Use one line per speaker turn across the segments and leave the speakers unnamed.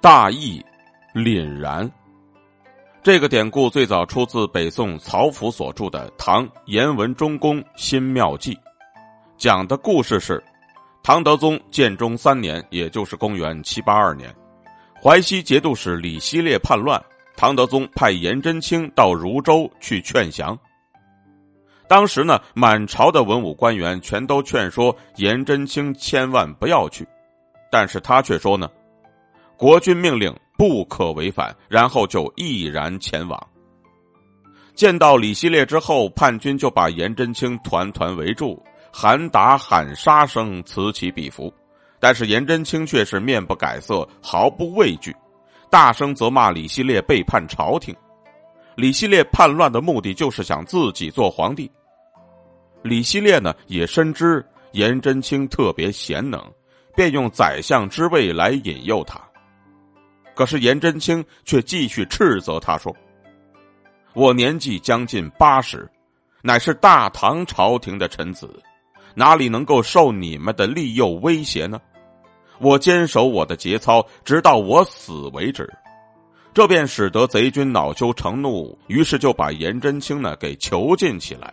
大义凛然。这个典故最早出自北宋曹府所著的《唐颜文忠公新妙记》，讲的故事是：唐德宗建中三年，也就是公元七八二年，淮西节度使李希烈叛乱，唐德宗派颜真卿到汝州去劝降。当时呢，满朝的文武官员全都劝说颜真卿千万不要去，但是他却说呢，国君命令。不可违反，然后就毅然前往。见到李希烈之后，叛军就把颜真卿团团围住，喊打喊杀声此起彼伏。但是颜真卿却是面不改色，毫不畏惧，大声责骂李希烈背叛朝廷。李希烈叛乱的目的就是想自己做皇帝。李希烈呢也深知颜真卿特别贤能，便用宰相之位来引诱他。可是颜真卿却继续斥责他说：“我年纪将近八十，乃是大唐朝廷的臣子，哪里能够受你们的利诱威胁呢？我坚守我的节操，直到我死为止。”这便使得贼军恼羞成怒，于是就把颜真卿呢给囚禁起来。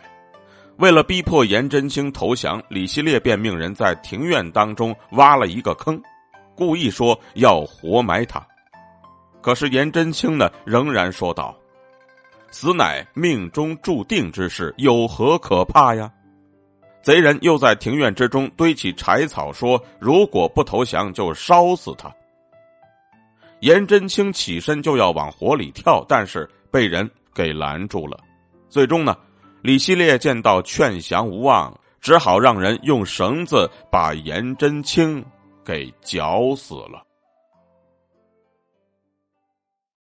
为了逼迫颜真卿投降，李希烈便命人在庭院当中挖了一个坑，故意说要活埋他。可是颜真卿呢，仍然说道：“死乃命中注定之事，有何可怕呀？”贼人又在庭院之中堆起柴草，说：“如果不投降，就烧死他。”颜真卿起身就要往火里跳，但是被人给拦住了。最终呢，李希烈见到劝降无望，只好让人用绳子把颜真卿给绞死了。